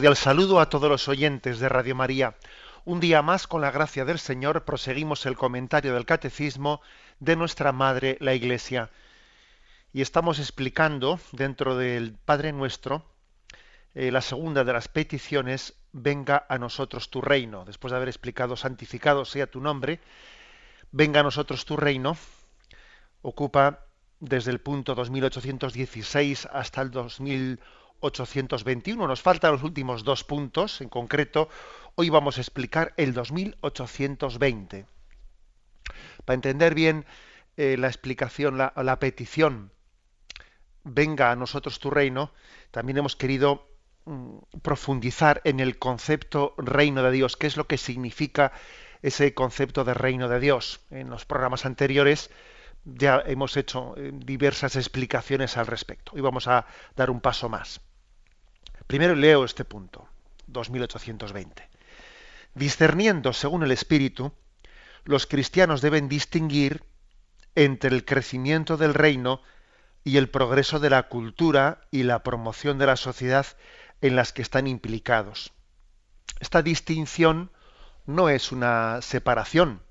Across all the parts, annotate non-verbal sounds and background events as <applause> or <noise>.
Cordial saludo a todos los oyentes de Radio María. Un día más, con la gracia del Señor, proseguimos el comentario del Catecismo de nuestra Madre, la Iglesia. Y estamos explicando, dentro del Padre Nuestro, eh, la segunda de las peticiones, venga a nosotros tu reino. Después de haber explicado, santificado sea tu nombre, venga a nosotros tu reino, ocupa desde el punto 2816 hasta el 2000 821. Nos faltan los últimos dos puntos. En concreto, hoy vamos a explicar el 2820. Para entender bien eh, la explicación, la, la, petición, venga a nosotros tu reino, también hemos querido mm, profundizar en el concepto reino de Dios, qué es lo que significa ese concepto de reino de Dios. En los programas anteriores ya hemos hecho eh, diversas explicaciones al respecto. y vamos a dar un paso más. Primero leo este punto, 2820. Discerniendo según el Espíritu, los cristianos deben distinguir entre el crecimiento del reino y el progreso de la cultura y la promoción de la sociedad en las que están implicados. Esta distinción no es una separación.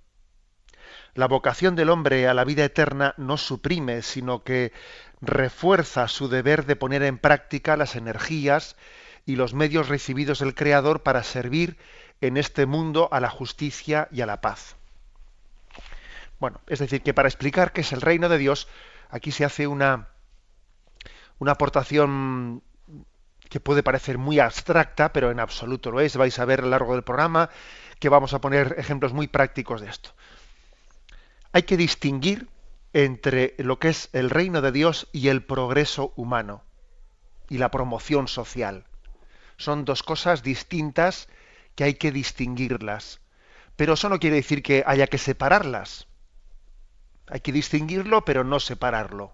La vocación del hombre a la vida eterna no suprime, sino que refuerza su deber de poner en práctica las energías y los medios recibidos del Creador para servir en este mundo a la justicia y a la paz. Bueno, es decir, que para explicar qué es el reino de Dios, aquí se hace una, una aportación que puede parecer muy abstracta, pero en absoluto lo es. Vais a ver a lo largo del programa que vamos a poner ejemplos muy prácticos de esto. Hay que distinguir entre lo que es el reino de Dios y el progreso humano y la promoción social. Son dos cosas distintas que hay que distinguirlas. Pero eso no quiere decir que haya que separarlas. Hay que distinguirlo, pero no separarlo.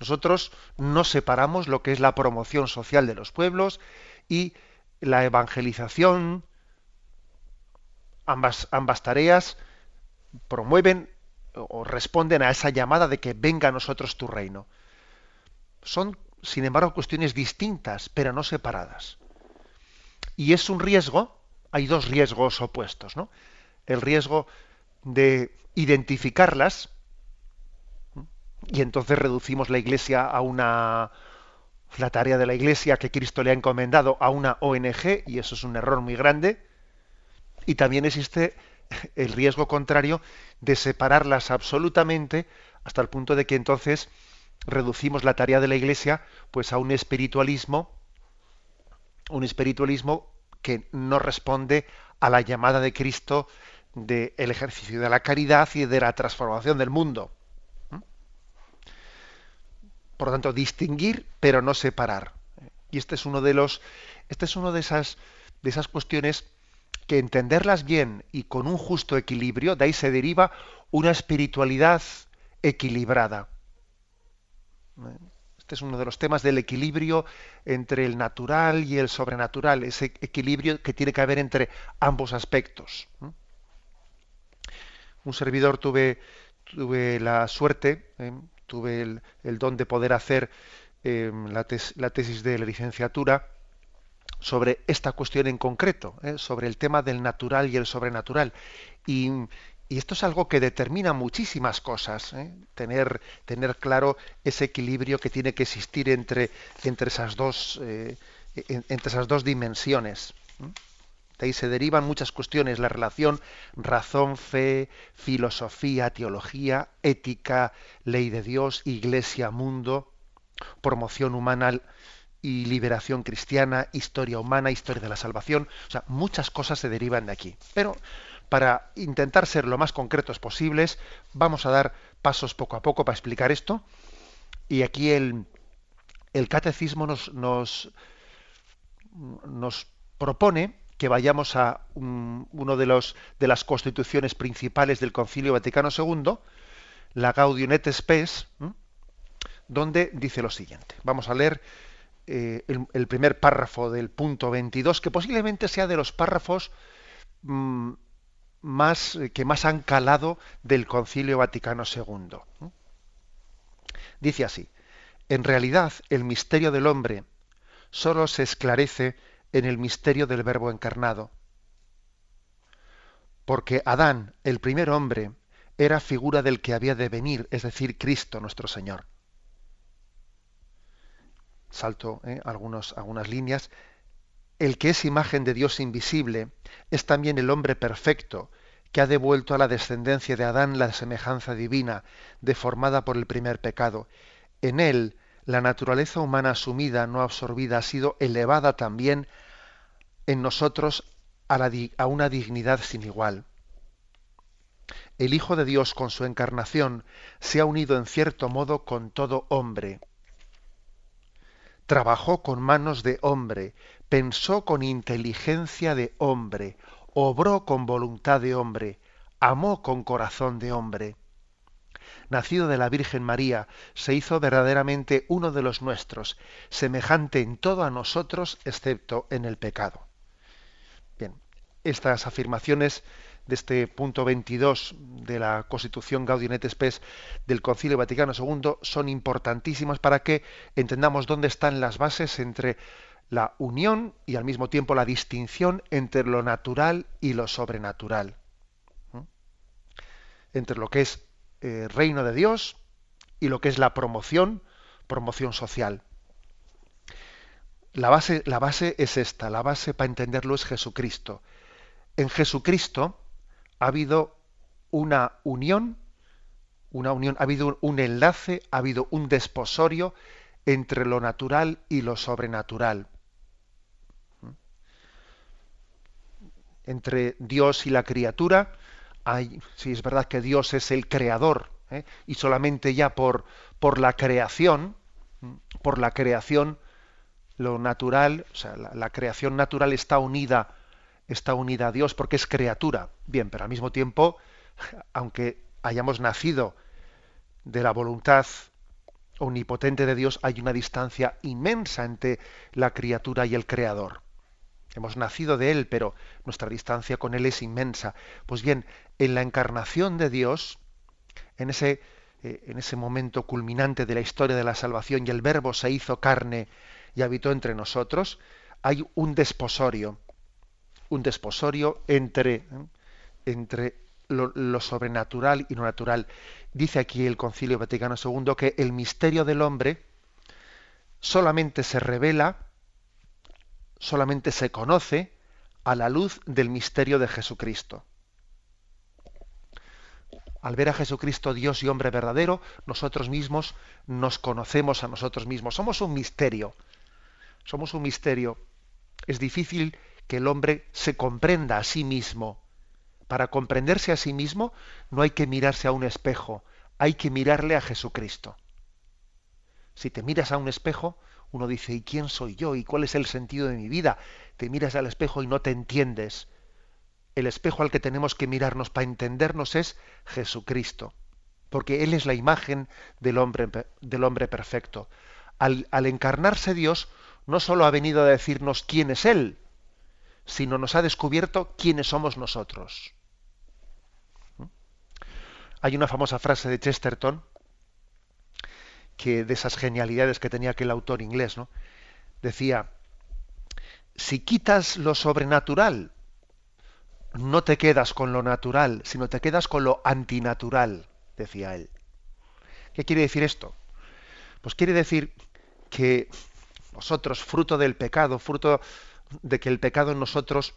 Nosotros no separamos lo que es la promoción social de los pueblos y la evangelización. Ambas, ambas tareas promueven o responden a esa llamada de que venga a nosotros tu reino. Son, sin embargo, cuestiones distintas, pero no separadas. Y es un riesgo, hay dos riesgos opuestos, ¿no? El riesgo de identificarlas, y entonces reducimos la iglesia a una la tarea de la iglesia que Cristo le ha encomendado a una ONG, y eso es un error muy grande. Y también existe el riesgo contrario de separarlas absolutamente hasta el punto de que entonces reducimos la tarea de la Iglesia pues a un espiritualismo, un espiritualismo que no responde a la llamada de Cristo del ejercicio de la caridad y de la transformación del mundo. Por lo tanto, distinguir pero no separar. Y este es uno de los, este es uno de esas, de esas cuestiones que entenderlas bien y con un justo equilibrio, de ahí se deriva una espiritualidad equilibrada. Este es uno de los temas del equilibrio entre el natural y el sobrenatural, ese equilibrio que tiene que haber entre ambos aspectos. Un servidor tuve, tuve la suerte, ¿eh? tuve el, don de poder hacer eh, la, la tesis de la licenciatura sobre esta cuestión en concreto, ¿eh? sobre el tema del natural y el sobrenatural. Y, esto es algo que determina muchísimas cosas, ¿eh? tener, tener claro ese equilibrio que tiene que existir entre, entre, esas, dos, eh, entre esas dos dimensiones. De ahí se derivan muchas cuestiones, la relación razón, fe, filosofía, teología, ética, ley de Dios, iglesia, mundo, promoción humana y liberación cristiana, historia humana, historia de la salvación. O sea, muchas cosas se derivan de aquí. Pero para intentar ser lo más concretos posibles, vamos a dar pasos poco a poco para explicar esto. Y aquí el, el catecismo nos, propone que vayamos a uno de los de las constituciones principales del Concilio Vaticano II, la Gaudium et Spes, donde dice lo siguiente. Vamos a leer eh, el, primer párrafo del punto 22, que posiblemente sea de los párrafos mm, más, que más han calado del Concilio Vaticano II. Dice así, en realidad el misterio del hombre solo se esclarece en el misterio del Verbo encarnado. Porque Adán, el primer hombre, era figura del que había de venir, es decir, Cristo nuestro Señor. Salto eh, algunos, algunas líneas. El que es imagen de Dios invisible es también el hombre perfecto, que ha devuelto a la descendencia de Adán la semejanza divina, deformada por el primer pecado. En él, la naturaleza humana asumida, no absorbida, ha sido elevada también en nosotros a, a una dignidad sin igual. El Hijo de Dios con su encarnación se ha unido en cierto modo con todo hombre. Trabajó con manos de hombre, pensó con inteligencia de hombre, obró con voluntad de hombre, amó con corazón de hombre. Nacido de la Virgen María, se hizo verdaderamente uno de los nuestros, semejante en todo a nosotros, excepto en el pecado. Bien, estas afirmaciones de este punto 22 de la Constitución Gaudium et Spes del Concilio Vaticano II son importantísimas para que entendamos dónde están las bases entre la unión y al mismo tiempo la distinción entre lo natural y lo sobrenatural. Entre lo que es eh, reino de Dios y lo que es la promoción, promoción social. La base, la base es esta, la base para entenderlo es Jesucristo. En Jesucristo ha habido una unión, una unión, ha habido un enlace, ha habido un desposorio entre lo natural y lo sobrenatural. entre Dios y la criatura, hay, sí es verdad que Dios es el creador, ¿eh? y solamente ya por, por la creación, por la creación, lo natural, o sea, la, creación natural está unida, está unida a Dios porque es criatura. Bien, pero al mismo tiempo, aunque hayamos nacido de la voluntad omnipotente de Dios, hay una distancia inmensa entre la criatura y el creador. Hemos nacido de Él, pero nuestra distancia con Él es inmensa. Pues bien, en la encarnación de Dios, en ese, eh, en ese momento culminante de la historia de la salvación y el Verbo se hizo carne y habitó entre nosotros, hay un desposorio, un desposorio entre, entre lo, lo, sobrenatural y lo natural. Dice aquí el Concilio Vaticano II que el misterio del hombre solamente se revela solamente se conoce a la luz del misterio de Jesucristo. Al ver a Jesucristo Dios y hombre verdadero, nosotros mismos nos conocemos a nosotros mismos. Somos un misterio. Somos un misterio. Es difícil que el hombre se comprenda a sí mismo. Para comprenderse a sí mismo no hay que mirarse a un espejo, hay que mirarle a Jesucristo. Si te miras a un espejo, uno dice, ¿y quién soy yo? ¿Y cuál es el sentido de mi vida? Te miras al espejo y no te entiendes. El espejo al que tenemos que mirarnos para entendernos es Jesucristo, porque Él es la imagen del hombre, del hombre perfecto. Al, al encarnarse Dios, no solo ha venido a decirnos quién es Él, sino nos ha descubierto quiénes somos nosotros. ¿Mm? Hay una famosa frase de Chesterton que de esas genialidades que tenía aquel autor inglés, ¿no? Decía, si quitas lo sobrenatural, no te quedas con lo natural, sino te quedas con lo antinatural, decía él. ¿Qué quiere decir esto? Pues quiere decir que nosotros, fruto del pecado, fruto de que el pecado en nosotros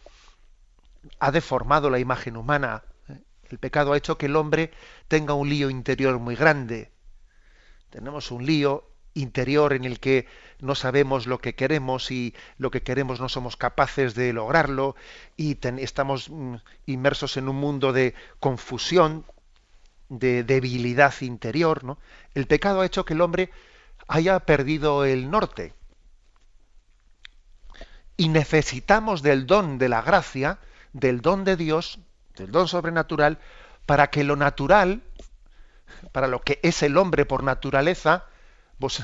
ha deformado la imagen humana, ¿eh? el pecado ha hecho que el hombre tenga un lío interior muy grande, tenemos un lío interior en el que no sabemos lo que queremos y lo que queremos no somos capaces de lograrlo y estamos mm, inmersos en un mundo de confusión, de debilidad interior. ¿no? El pecado ha hecho que el hombre haya perdido el norte. Y necesitamos del don de la gracia, del don de Dios, del don sobrenatural, para que lo natural, para lo que es el hombre por naturaleza, pues,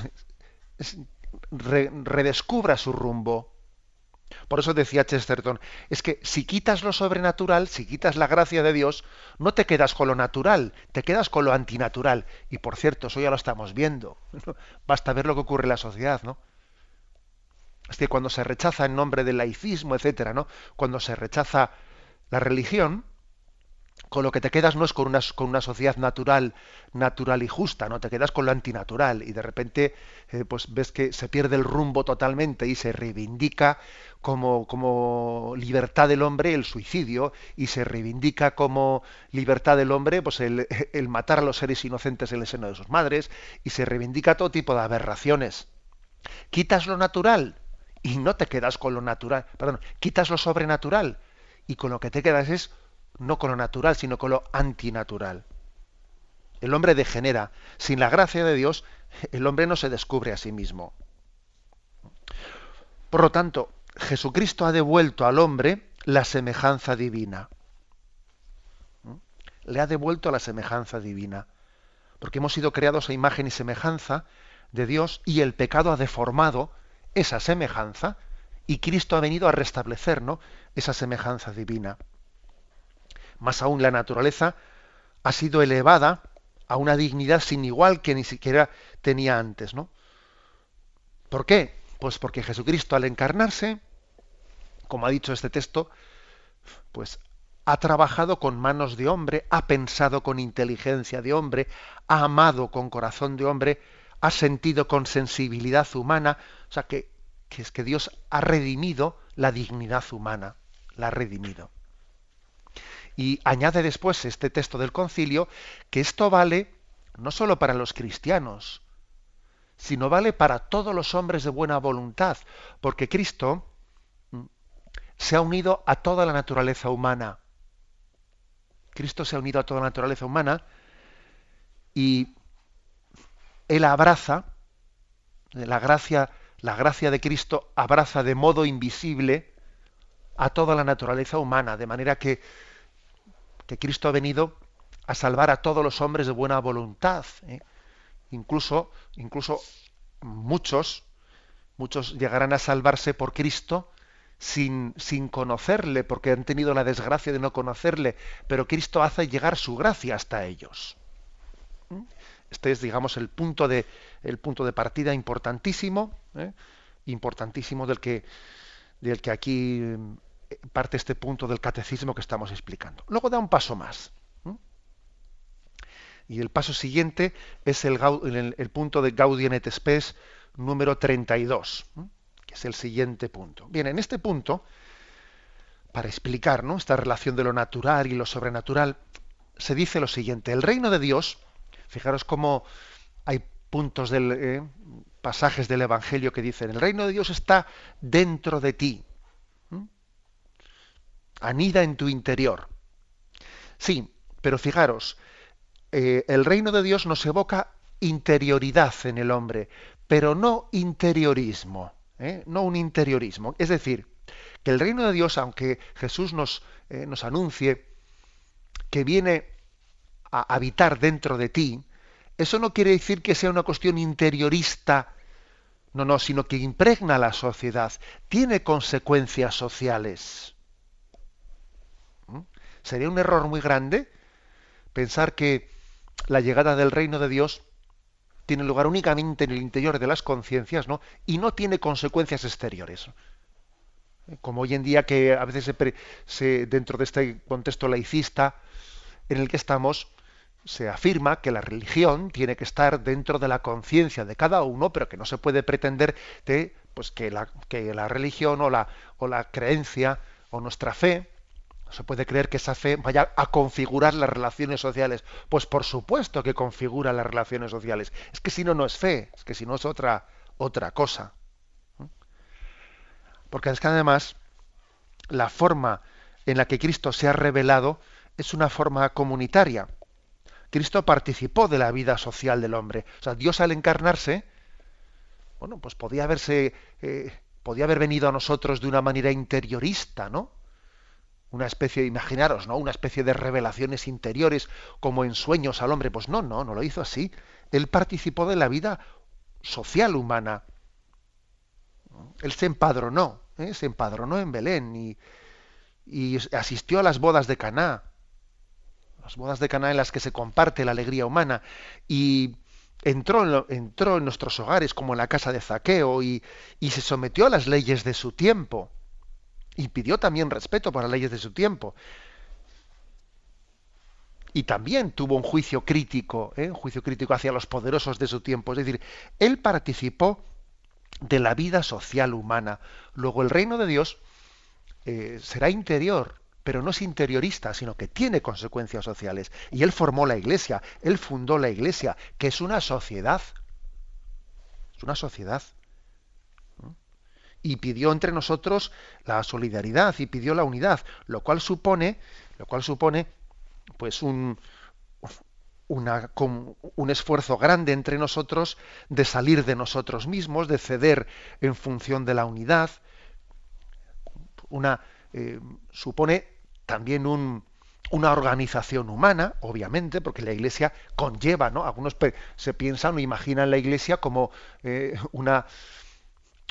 redescubra su rumbo. Por eso decía Chesterton, es que si quitas lo sobrenatural, si quitas la gracia de Dios, no te quedas con lo natural, te quedas con lo antinatural. Y por cierto, eso ya lo estamos viendo. <laughs> Basta ver lo que ocurre en la sociedad, ¿no? Es que cuando se rechaza en nombre del laicismo, etcétera, ¿no? Cuando se rechaza la religión, con lo que te quedas no es con una, sociedad natural, natural y justa, no te quedas con lo antinatural y de repente eh, pues ves que se pierde el rumbo totalmente y se reivindica como, como libertad del hombre el suicidio y se reivindica como libertad del hombre pues el, <laughs> el matar a los seres inocentes en el seno de sus madres y se reivindica todo tipo de aberraciones. Quitas lo natural y no te quedas con lo natural, perdón, quitas lo sobrenatural y con lo que te quedas es no con lo natural, sino con lo antinatural. El hombre degenera. Sin la gracia de Dios, el hombre no se descubre a sí mismo. Por lo tanto, Jesucristo ha devuelto al hombre la semejanza divina. Le ha devuelto la semejanza divina. Porque hemos sido creados a imagen y semejanza de Dios y el pecado ha deformado esa semejanza y Cristo ha venido a restablecer esa semejanza divina. Más aún, la naturaleza ha sido elevada a una dignidad sin igual que ni siquiera tenía antes, ¿no? ¿Por qué? Pues porque Jesucristo al encarnarse, como ha dicho este texto, pues ha trabajado con manos de hombre, ha pensado con inteligencia de hombre, ha amado con corazón de hombre, ha sentido con sensibilidad humana, o sea que, es que Dios ha redimido la dignidad humana, la ha redimido. Y añade después este texto del concilio que esto vale no solo para los cristianos, sino vale para todos los hombres de buena voluntad, porque Cristo mm, se ha unido a toda la naturaleza humana. Cristo se ha unido a toda la naturaleza humana y él abraza la gracia, la gracia de Cristo abraza de modo invisible a toda la naturaleza humana, de manera que que Cristo ha venido a salvar a todos los hombres de buena voluntad. ¿eh? Incluso, incluso muchos, muchos llegarán a salvarse por Cristo sin, sin conocerle, porque han tenido la desgracia de no conocerle, pero Cristo hace llegar su gracia hasta ellos. ¿Mm? Este es, digamos, el punto de, el punto de partida importantísimo, ¿eh? importantísimo del que, del que aquí parte este punto del catecismo que estamos explicando. Luego da un paso más. Y el paso siguiente es el, punto de Gaudium et Spes número 32, que es el siguiente punto. Bien, en este punto, para explicar esta relación de lo natural y lo sobrenatural, se dice lo siguiente. El reino de Dios, fijaros cómo hay puntos del eh, pasajes del Evangelio que dicen, el reino de Dios está dentro de ti anida en tu interior. Sí, pero fijaros, eh, el reino de Dios nos evoca interioridad en el hombre, pero no interiorismo, ¿eh? no un interiorismo. Es decir, que el reino de Dios, aunque Jesús nos, nos anuncie que viene a habitar dentro de ti, eso no quiere decir que sea una cuestión interiorista, no, no, sino que impregna la sociedad, tiene consecuencias sociales. Sería un error muy grande pensar que la llegada del reino de Dios tiene lugar únicamente en el interior de las conciencias, ¿no? Y no tiene consecuencias exteriores. Como hoy en día que a veces dentro de este contexto laicista en el que estamos, se afirma que la religión tiene que estar dentro de la conciencia de cada uno, pero que no se puede pretender de, pues, que, la, religión o la, o la creencia o nuestra fe no se puede creer que esa fe vaya a configurar las relaciones sociales. Pues por supuesto que configura las relaciones sociales. Es que si no, no es fe, es que si no es otra, otra cosa. Porque es que además la forma en la que Cristo se ha revelado es una forma comunitaria. Cristo participó de la vida social del hombre. O sea, Dios al encarnarse, bueno, pues podía haberse eh, podía haber venido a nosotros de una manera interiorista, ¿no? Una especie, imaginaros, ¿no? Una especie de revelaciones interiores como en sueños al hombre. Pues no, no, no lo hizo así. Él participó de la vida social humana. Él se empadronó, ¿eh? se empadronó en Belén y, y asistió a las bodas de Caná, las bodas de Caná en las que se comparte la alegría humana y entró en, entró en nuestros hogares como en la casa de Zaqueo y, se sometió a las leyes de su tiempo y pidió también respeto para las leyes de su tiempo. Y también tuvo un juicio crítico, ¿eh? un juicio crítico hacia los poderosos de su tiempo. Es decir, él participó de la vida social humana. Luego el reino de Dios eh, será interior, pero no es interiorista, sino que tiene consecuencias sociales. Y él formó la iglesia, él fundó la iglesia, que es una sociedad. Es una sociedad. Y pidió entre nosotros la solidaridad y pidió la unidad, lo cual supone, lo cual supone, pues un, un esfuerzo grande entre nosotros de salir de nosotros mismos, de ceder en función de la unidad. Una, eh, supone también una organización humana, obviamente, porque la Iglesia conlleva, ¿no? Algunos se piensan o imaginan la Iglesia como eh, una,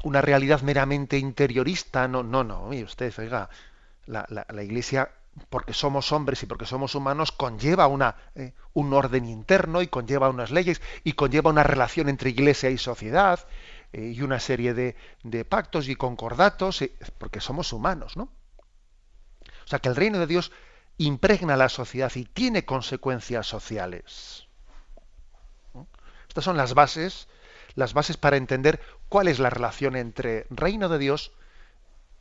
una realidad meramente interiorista. No, no, no, mire usted, oiga, la, la, Iglesia, porque somos hombres y porque somos humanos, conlleva una, eh, un orden interno y conlleva unas leyes y conlleva una relación entre Iglesia y sociedad y una serie de, de pactos y concordatos, porque somos humanos, ¿no? Sea que el reino de Dios impregna la sociedad y tiene consecuencias sociales. Estas son las bases, las bases para entender cuál es la relación entre reino de Dios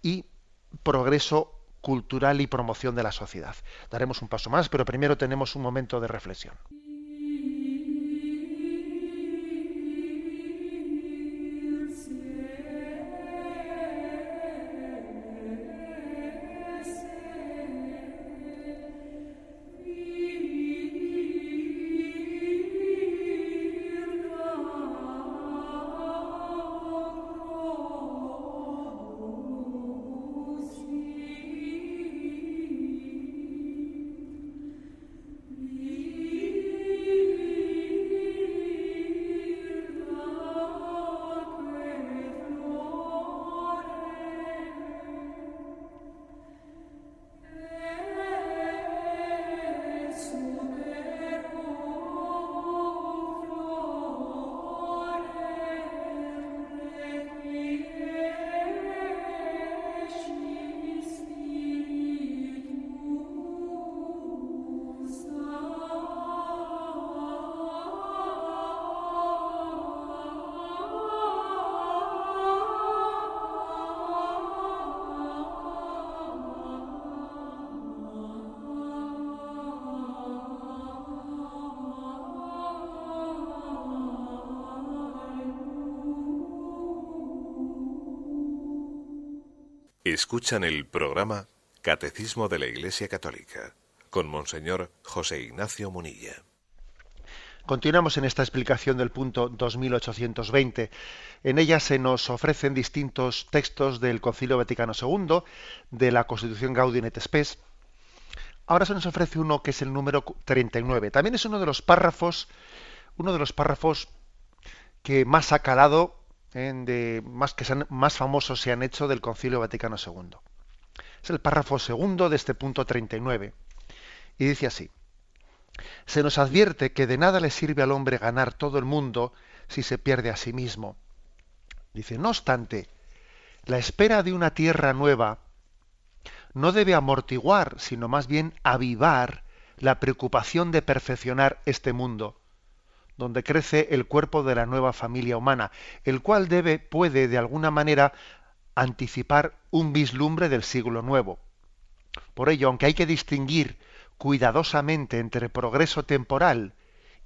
y progreso cultural y promoción de la sociedad. Daremos un paso más, pero primero tenemos un momento de reflexión. Escuchan el programa Catecismo de la Iglesia Católica con Monseñor José Ignacio Munilla. Continuamos en esta explicación del punto 2820. En ella se nos ofrecen distintos textos del Concilio Vaticano II, de la Constitución Gaudium et Spes. Ahora se nos ofrece uno que es el número 39. También es uno de los párrafos, uno de los párrafos que más ha calado de, más, que más famosos se han hecho del Concilio Vaticano II. Es el párrafo segundo de este punto 39. Y dice así, se nos advierte que de nada le sirve al hombre ganar todo el mundo si se pierde a sí mismo. Dice, no obstante, la espera de una tierra nueva no debe amortiguar, sino más bien avivar la preocupación de perfeccionar este mundo donde crece el cuerpo de la nueva familia humana, el cual debe, puede de alguna manera anticipar un vislumbre del siglo nuevo. Por ello, aunque hay que distinguir cuidadosamente entre progreso temporal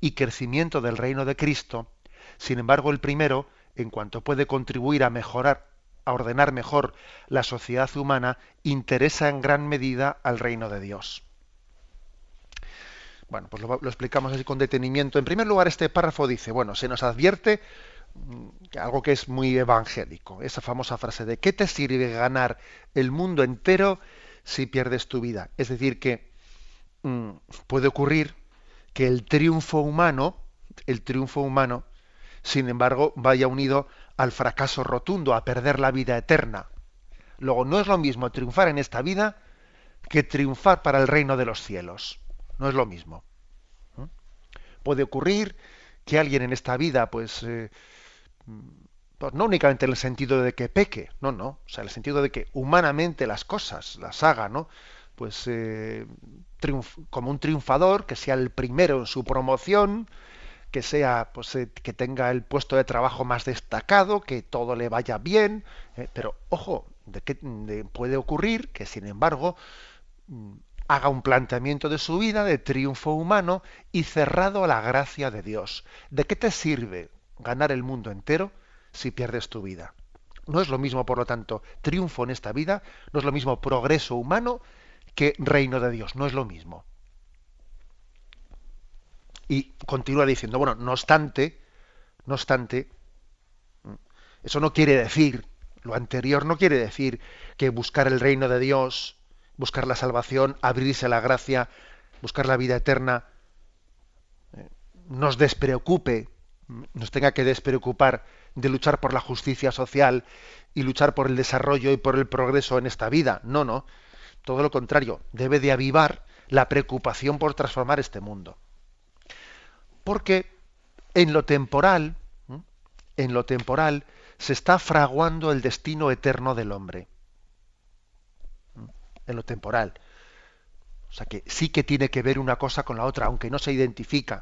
y crecimiento del reino de Cristo, sin embargo el primero, en cuanto puede contribuir a mejorar, a ordenar mejor la sociedad humana, interesa en gran medida al reino de Dios. Bueno, pues lo, explicamos así con detenimiento. En primer lugar, este párrafo dice, bueno, se nos advierte mm, algo que es muy evangélico, esa famosa frase de ¿qué te sirve ganar el mundo entero si pierdes tu vida? Es decir, que mm, puede ocurrir que el triunfo humano, el triunfo humano, sin embargo, vaya unido al fracaso rotundo, a perder la vida eterna. Luego, no es lo mismo triunfar en esta vida que triunfar para el reino de los cielos. No es lo mismo. Puede ocurrir que alguien en esta vida, pues, eh, pues, no únicamente en el sentido de que peque, no, no, o sea, en el sentido de que humanamente las cosas las haga, ¿no? Pues eh, como un triunfador, que sea el primero en su promoción, que sea, pues, eh, que tenga el puesto de trabajo más destacado, que todo le vaya bien, pero ojo, de puede ocurrir que, sin embargo, haga un planteamiento de su vida de triunfo humano y cerrado a la gracia de Dios. ¿De qué te sirve ganar el mundo entero si pierdes tu vida? No es lo mismo, por lo tanto, triunfo en esta vida, no es lo mismo progreso humano que reino de Dios, no es lo mismo. Y continúa diciendo, bueno, no obstante, no obstante, eso no quiere decir, lo anterior no quiere decir que buscar el reino de Dios buscar la salvación, abrirse a la gracia, buscar la vida eterna, eh, nos despreocupe, nos tenga que despreocupar de luchar por la justicia social y luchar por el desarrollo y por el progreso en esta vida. No, no. Todo lo contrario, debe de avivar la preocupación por transformar este mundo. Porque en lo temporal, en lo temporal, se está fraguando el destino eterno del hombre en lo temporal. O sea que sí que tiene que ver una cosa con la otra, aunque no se identifica.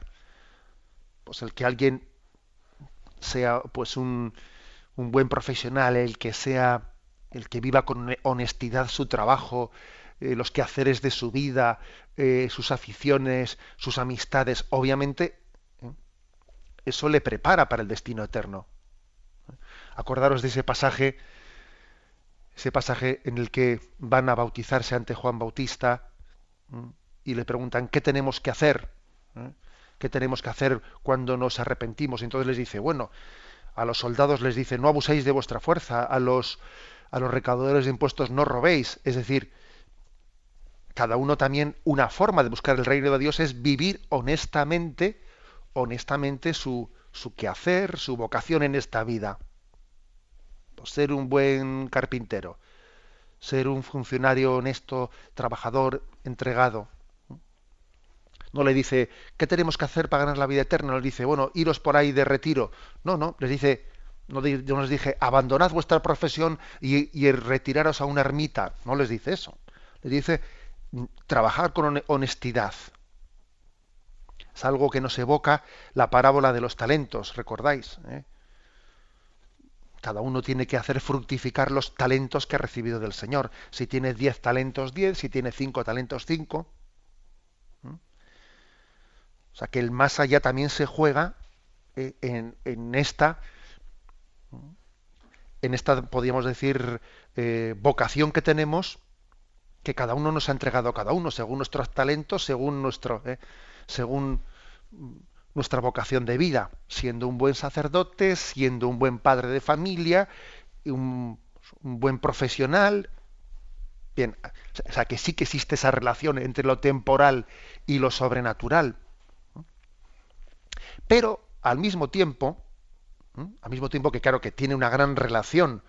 Pues el que alguien sea pues un, un buen profesional, el que sea el que viva con honestidad su trabajo, eh, los quehaceres de su vida, eh, sus aficiones, sus amistades, obviamente ¿eh? eso le prepara para el destino eterno. Acordaros de ese pasaje ese pasaje en el que van a bautizarse ante Juan Bautista y le preguntan qué tenemos que hacer, ¿eh? qué tenemos que hacer cuando nos arrepentimos. Entonces les dice, bueno, a los soldados les dice, no abuséis de vuestra fuerza, a los, a los recaudadores de impuestos no robéis. Es decir, cada uno también, una forma de buscar el reino de Dios es vivir honestamente, honestamente su, su quehacer, su vocación en esta vida ser un buen carpintero, ser un funcionario honesto, trabajador, entregado. No le dice, ¿qué tenemos que hacer para ganar la vida eterna? No le dice, bueno, iros por ahí de retiro. No, no, les dice, no, les dije, abandonad vuestra profesión y, retiraros a una ermita. No les dice eso. Les dice, trabajar con honestidad. Es algo que nos evoca la parábola de los talentos, ¿recordáis? ¿Eh? Cada uno tiene que hacer fructificar los talentos que ha recibido del Señor. Si tiene diez talentos, diez. Si tiene cinco talentos, cinco. ¿Mm? O sea que el más allá también se juega eh, en, esta, en esta, podríamos decir, eh, vocación que tenemos, que cada uno nos ha entregado a cada uno, según nuestros talentos, según nuestro, eh, según nuestra vocación de vida, siendo un buen sacerdote, siendo un buen padre de familia, un, un buen profesional. Bien, o sea que sí que existe esa relación entre lo temporal y lo sobrenatural. Pero al mismo tiempo, al mismo tiempo que claro que tiene una gran relación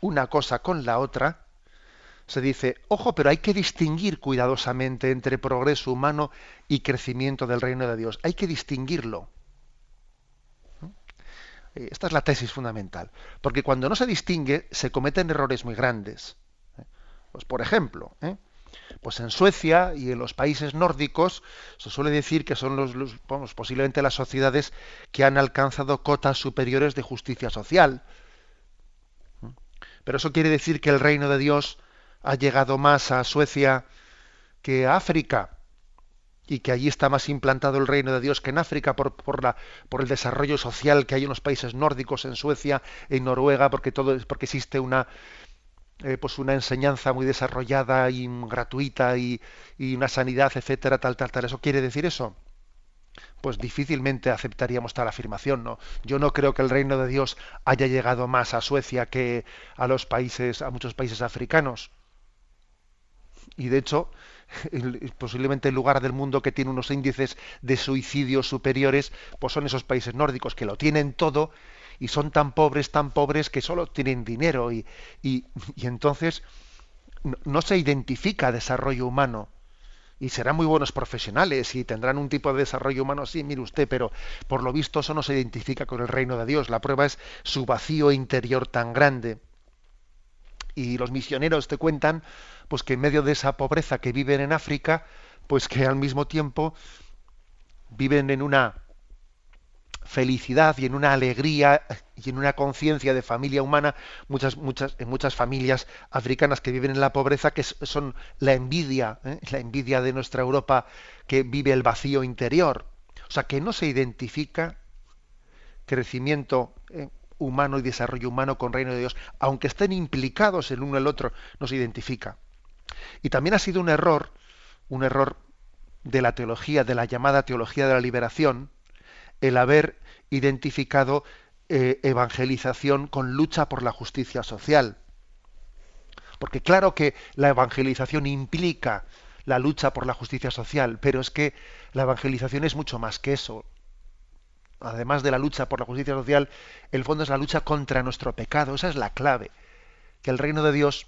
una cosa con la otra, se dice, ojo, pero hay que distinguir cuidadosamente entre progreso humano y crecimiento del reino de Dios. Hay que distinguirlo. Esta es la tesis fundamental. Porque cuando no se distingue, se cometen errores muy grandes. ¿eh? Pues por ejemplo, ¿eh? pues en Suecia y en los países nórdicos se suele decir que son los, posiblemente las sociedades que han alcanzado cotas superiores de justicia social. Pero eso quiere decir que el reino de Dios ha llegado más a Suecia que a África y que allí está más implantado el reino de Dios que en África por, por, la, por el desarrollo social que hay en los países nórdicos, en Suecia, en Noruega, porque todo porque existe una eh, pues una enseñanza muy desarrollada y gratuita y, y, una sanidad, etcétera, tal, tal, tal. ¿Eso quiere decir eso? pues difícilmente aceptaríamos tal afirmación, ¿no? Yo no creo que el reino de Dios haya llegado más a Suecia que a los países, a muchos países africanos. Y de hecho, <laughs> posiblemente el lugar del mundo que tiene unos índices de suicidio superiores, pues son esos países nórdicos que lo tienen todo y son tan pobres, tan pobres que solo tienen dinero y, y, entonces no, se identifica desarrollo humano y serán muy buenos profesionales y tendrán un tipo de desarrollo humano, sí, mire usted, pero por lo visto eso no se identifica con el reino de Dios. La prueba es su vacío interior tan grande. Y los misioneros te cuentan pues que en medio de esa pobreza que viven en África, pues que al mismo tiempo viven en una felicidad y en una alegría y en una conciencia de familia humana, muchas, muchas, en muchas familias africanas que viven en la pobreza, que son la envidia, ¿eh? la envidia de nuestra Europa que vive el vacío interior. O sea, que no se identifica crecimiento ¿eh? Humano y desarrollo humano con reino de Dios, aunque estén implicados el uno el otro, no se identifica. Y también ha sido un error, un error de la teología, de la llamada teología de la liberación, el haber identificado eh, evangelización con lucha por la justicia social. Porque claro que la evangelización implica la lucha por la justicia social, pero es que la evangelización es mucho más que eso. Además de la lucha por la justicia social, el fondo es la lucha contra nuestro pecado. Esa es la clave. Que el reino de Dios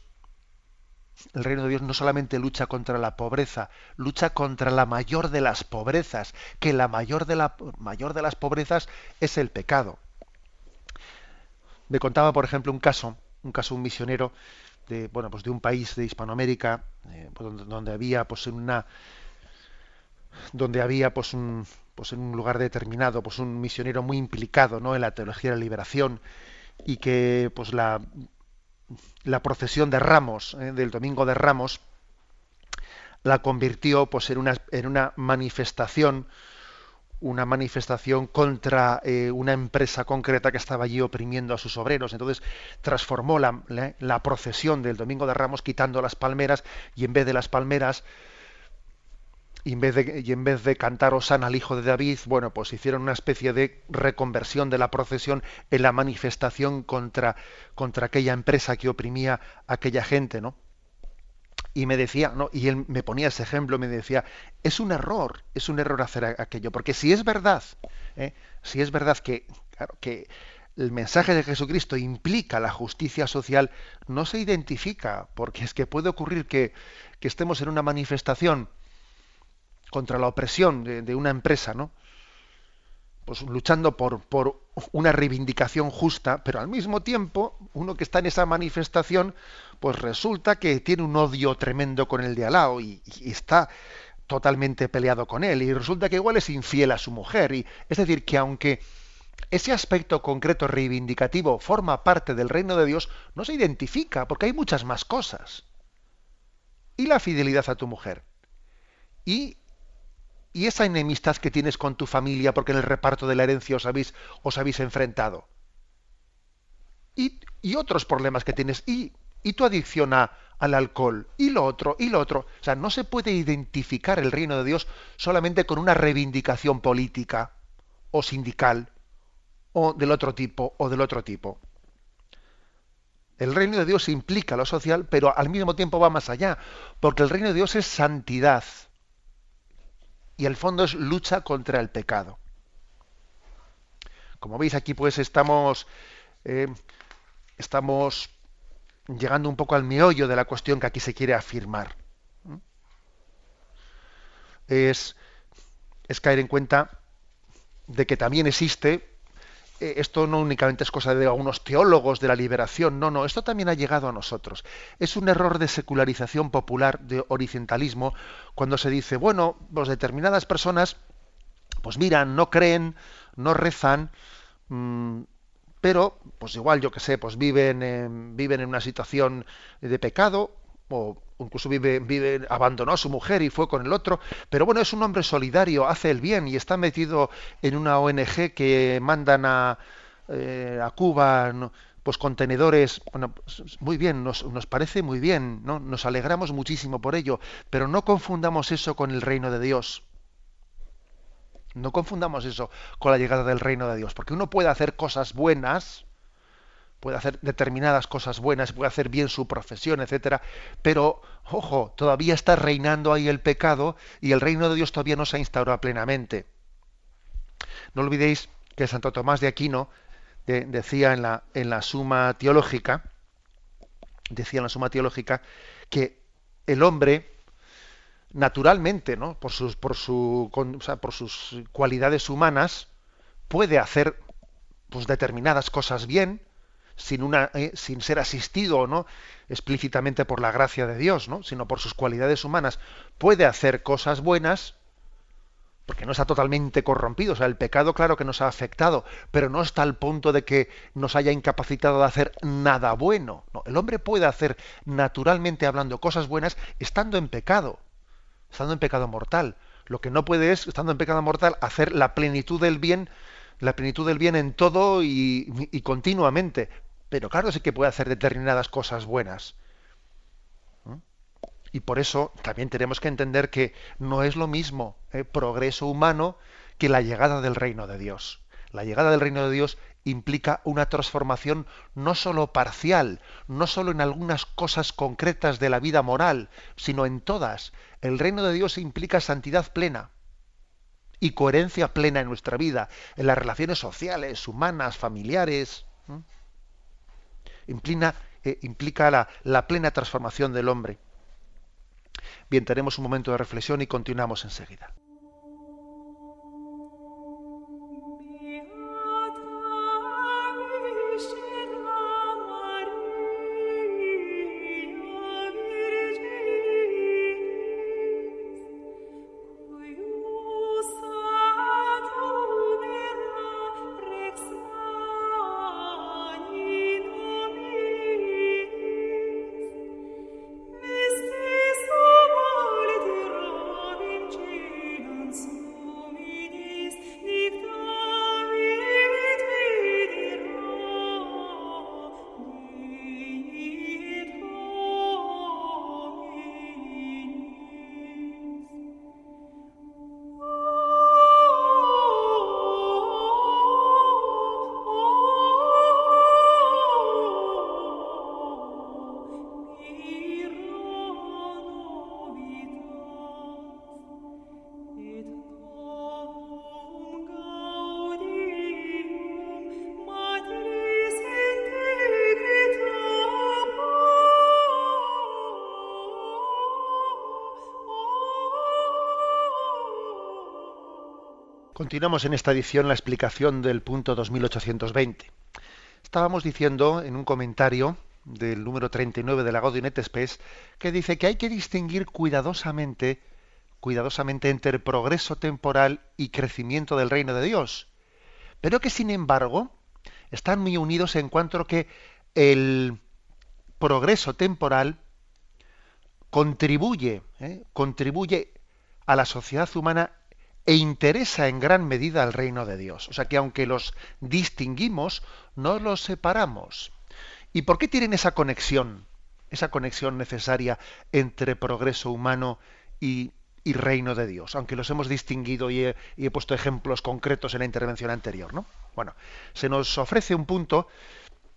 el reino de Dios no solamente lucha contra la pobreza, lucha contra la mayor de las pobrezas, que la mayor de, la, mayor de las pobrezas es el pecado. Me contaba, por ejemplo, un caso, un caso un misionero de bueno pues de un país de Hispanoamérica eh, pues donde, había pues una donde había pues un pues en un lugar determinado pues un misionero muy implicado no en la teología de la liberación y que pues la la procesión de Ramos, eh, del Domingo de Ramos, la convirtió pues, en, una, en una manifestación, una manifestación contra eh, una empresa concreta que estaba allí oprimiendo a sus obreros. Entonces transformó la, la procesión del Domingo de Ramos quitando las palmeras y en vez de las palmeras y en vez de, y en vez de cantar Osana al hijo de David, bueno, pues hicieron una especie de reconversión de la procesión en la manifestación contra, contra aquella empresa que oprimía a aquella gente, ¿no? Y me decía, ¿no? y él me ponía ese ejemplo, me decía, es un error, es un error hacer aquello, porque si es verdad, ¿eh? si es verdad que, claro, que el mensaje de Jesucristo implica la justicia social, no se identifica, porque es que puede ocurrir que, que estemos en una manifestación, contra la opresión de, una empresa, ¿no? Pues luchando por, por, una reivindicación justa, pero al mismo tiempo, uno que está en esa manifestación, pues resulta que tiene un odio tremendo con el de al lado y, está totalmente peleado con él, y resulta que igual es infiel a su mujer. Y, es decir, que aunque ese aspecto concreto reivindicativo forma parte del reino de Dios, no se identifica, porque hay muchas más cosas. Y la fidelidad a tu mujer. Y y esa enemistad que tienes con tu familia porque en el reparto de la herencia os habéis, enfrentado. Y, otros problemas que tienes. Y, y tu adicción al alcohol. Y lo otro, y lo otro. O sea, no se puede identificar el reino de Dios solamente con una reivindicación política o sindical o del otro tipo o del otro tipo. El reino de Dios implica lo social, pero al mismo tiempo va más allá, porque el reino de Dios es santidad y el fondo es lucha contra el pecado. Como veis aquí pues estamos, eh, estamos llegando un poco al meollo de la cuestión que aquí se quiere afirmar. Es, es caer en cuenta de que también existe esto no únicamente es cosa de algunos teólogos de la liberación, no, no, esto también ha llegado a nosotros. Es un error de secularización popular, de orientalismo, cuando se dice, bueno, pues determinadas personas, pues miran, no creen, no rezan, mm, pero, pues igual, yo que sé, pues viven, viven en una situación de pecado, o incluso abandonó a su mujer y fue con el otro, pero bueno, es un hombre solidario, hace el bien y está metido en una ONG que mandan a, eh, a Cuba pues contenedores, bueno, pues, muy bien, nos, nos, parece muy bien, ¿no? nos alegramos muchísimo por ello, pero no confundamos eso con el reino de Dios. No confundamos eso con la llegada del reino de Dios, porque uno puede hacer cosas buenas, puede hacer determinadas cosas buenas, puede hacer bien su profesión, etcétera, pero ojo, todavía está reinando ahí el pecado y el reino de Dios todavía no se ha instaurado plenamente. No olvidéis que Santo Tomás de Aquino decía en la, en la Suma Teológica, decía en la Suma Teológica que el hombre naturalmente, ¿no? por, sus, por, su, por sus cualidades humanas, puede hacer pues, determinadas cosas bien, sin, una, eh, sin ser asistido no explícitamente por la gracia de Dios, ¿no? sino por sus cualidades humanas, puede hacer cosas buenas, porque no está totalmente corrompido. O sea, el pecado, claro que nos ha afectado, pero no está al punto de que nos haya incapacitado de hacer nada bueno. No, el hombre puede hacer naturalmente hablando cosas buenas estando en pecado estando en pecado mortal. Lo que no puede es, estando en pecado mortal, hacer la plenitud del bien, la plenitud del bien en todo y, continuamente. Pero claro, sí que puede hacer determinadas cosas buenas. Y por eso también tenemos que entender que no es lo mismo el progreso humano que la llegada del reino de Dios. La llegada del reino de Dios implica una transformación no sólo parcial, no sólo en algunas cosas concretas de la vida moral, sino en todas. El reino de Dios implica santidad plena y coherencia plena en nuestra vida, en las relaciones sociales, humanas, familiares. Implica, eh, implica la, la plena transformación del hombre. Bien, tenemos un momento de reflexión y continuamos enseguida. Continuamos en esta edición la explicación del punto 2820. Estábamos diciendo en un comentario del número 39 de la Gaudium et que dice que hay que distinguir cuidadosamente cuidadosamente entre progreso temporal y crecimiento del reino de Dios, pero que sin embargo están muy unidos en cuanto que el progreso temporal contribuye, ¿eh? contribuye a la sociedad humana e interesa en gran medida al reino de Dios. O sea que aunque los distinguimos, no los separamos. ¿Y por qué tienen esa conexión? Esa conexión necesaria entre progreso humano y, reino de Dios, aunque los hemos distinguido y he, puesto ejemplos concretos en la intervención anterior, ¿no? Bueno, se nos ofrece un punto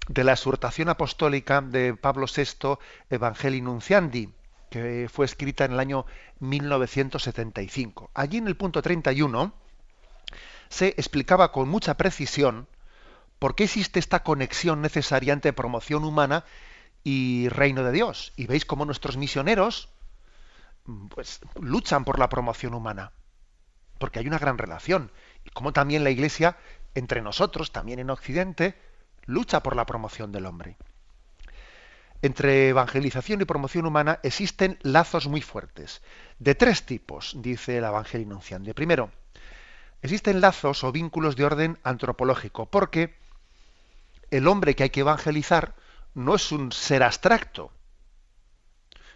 de la exhortación apostólica de Pablo VI, Evangelii Nunciandi, que fue escrita en el año 1975. Allí en el punto 31 se explicaba con mucha precisión por qué existe esta conexión necesaria entre promoción humana y reino de Dios. Y veis cómo nuestros misioneros pues, luchan por la promoción humana, porque hay una gran relación. Y como también la Iglesia, entre nosotros, también en Occidente, lucha por la promoción del hombre. Entre evangelización y promoción humana existen lazos muy fuertes, de tres tipos, dice el Evangelio Nunciante. Primero, existen lazos o vínculos de orden antropológico, porque el hombre que hay que evangelizar no es un ser abstracto,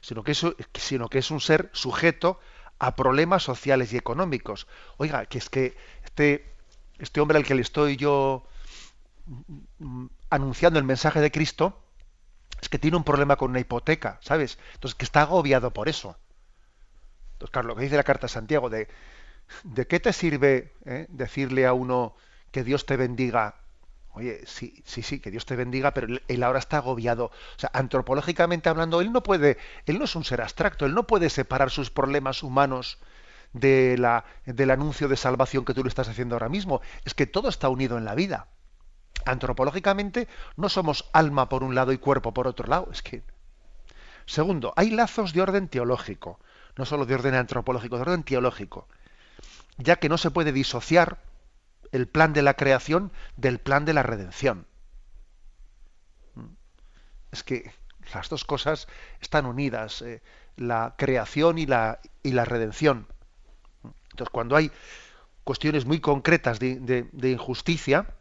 sino que es, un ser sujeto a problemas sociales y económicos. Oiga, que es que este, este hombre al que le estoy yo anunciando el mensaje de Cristo, es que tiene un problema con una hipoteca, ¿sabes? Entonces, que está agobiado por eso. Entonces, claro, lo que dice la carta de Santiago de ¿De qué te sirve eh, decirle a uno que Dios te bendiga? Oye, sí, sí, sí, que Dios te bendiga, pero él ahora está agobiado. O sea, antropológicamente hablando, él no puede, él no es un ser abstracto, él no puede separar sus problemas humanos de la, del anuncio de salvación que tú le estás haciendo ahora mismo. Es que todo está unido en la vida. Antropológicamente no somos alma por un lado y cuerpo por otro lado. Es que. Segundo, hay lazos de orden teológico, no solo de orden antropológico, de orden teológico ya que no se puede disociar el plan de la creación del plan de la redención. ¿Mm? Es que las dos cosas están unidas, eh, la creación y la, y la redención. Entonces, cuando hay cuestiones muy concretas de, injusticia,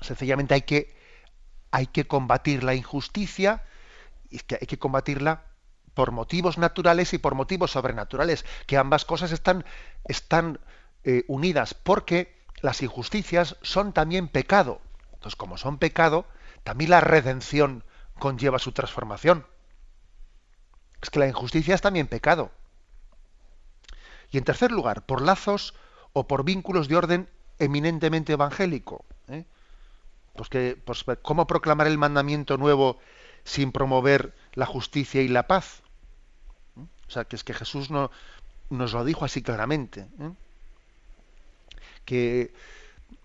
sencillamente hay que, hay que combatir la injusticia y que hay que combatirla por motivos naturales y por motivos sobrenaturales, que ambas cosas están, están eh, unidas, porque las injusticias son también pecado. Entonces, como son pecado, también la redención conlleva su transformación. Es que la injusticia es también pecado. Y en tercer lugar, por lazos o por vínculos de orden eminentemente evangélico. ¿eh? Pues que, pues, ¿Cómo proclamar el mandamiento nuevo sin promover la justicia y la paz? O sea, que es que Jesús no, nos lo dijo así claramente. ¿eh? Que,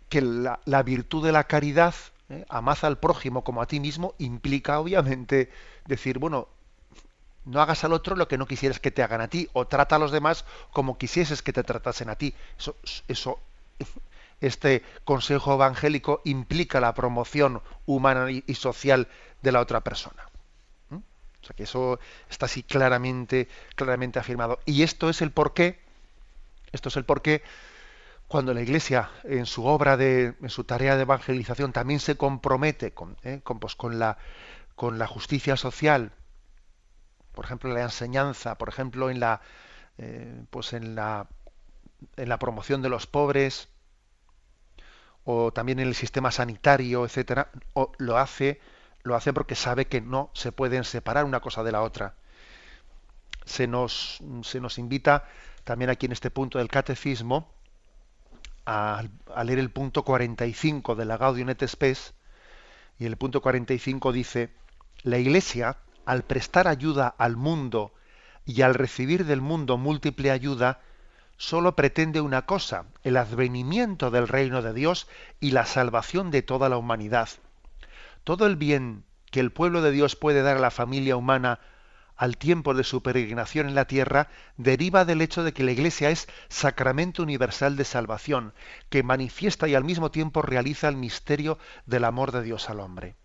que la, virtud de la caridad, ¿eh? al prójimo como a ti mismo, implica obviamente decir, bueno, no hagas al otro lo que no quisieras que te hagan a ti, o trata a los demás como quisieses que te tratasen a ti. Eso, eso este consejo evangélico implica la promoción humana y social de la otra persona. O sea que eso está así claramente, claramente afirmado. Y esto es el porqué, esto es el porqué cuando la Iglesia en su obra de, en su tarea de evangelización también se compromete con, eh, pues, con, la, con la justicia social, por ejemplo en la enseñanza, por ejemplo en la, eh, pues en la, en la promoción de los pobres, o también en el sistema sanitario, etcétera, lo hace lo hace porque sabe que no se pueden separar una cosa de la otra. Se nos, se nos invita también aquí en este punto del catecismo a, leer el punto 45 de la Gaudium et Spes y el punto 45 dice la Iglesia al prestar ayuda al mundo y al recibir del mundo múltiple ayuda solo pretende una cosa, el advenimiento del reino de Dios y la salvación de toda la humanidad. Todo el bien que el pueblo de Dios puede dar a la familia humana al tiempo de su peregrinación en la tierra deriva del hecho de que la Iglesia es sacramento universal de salvación, que manifiesta y al mismo tiempo realiza el misterio del amor de Dios al hombre.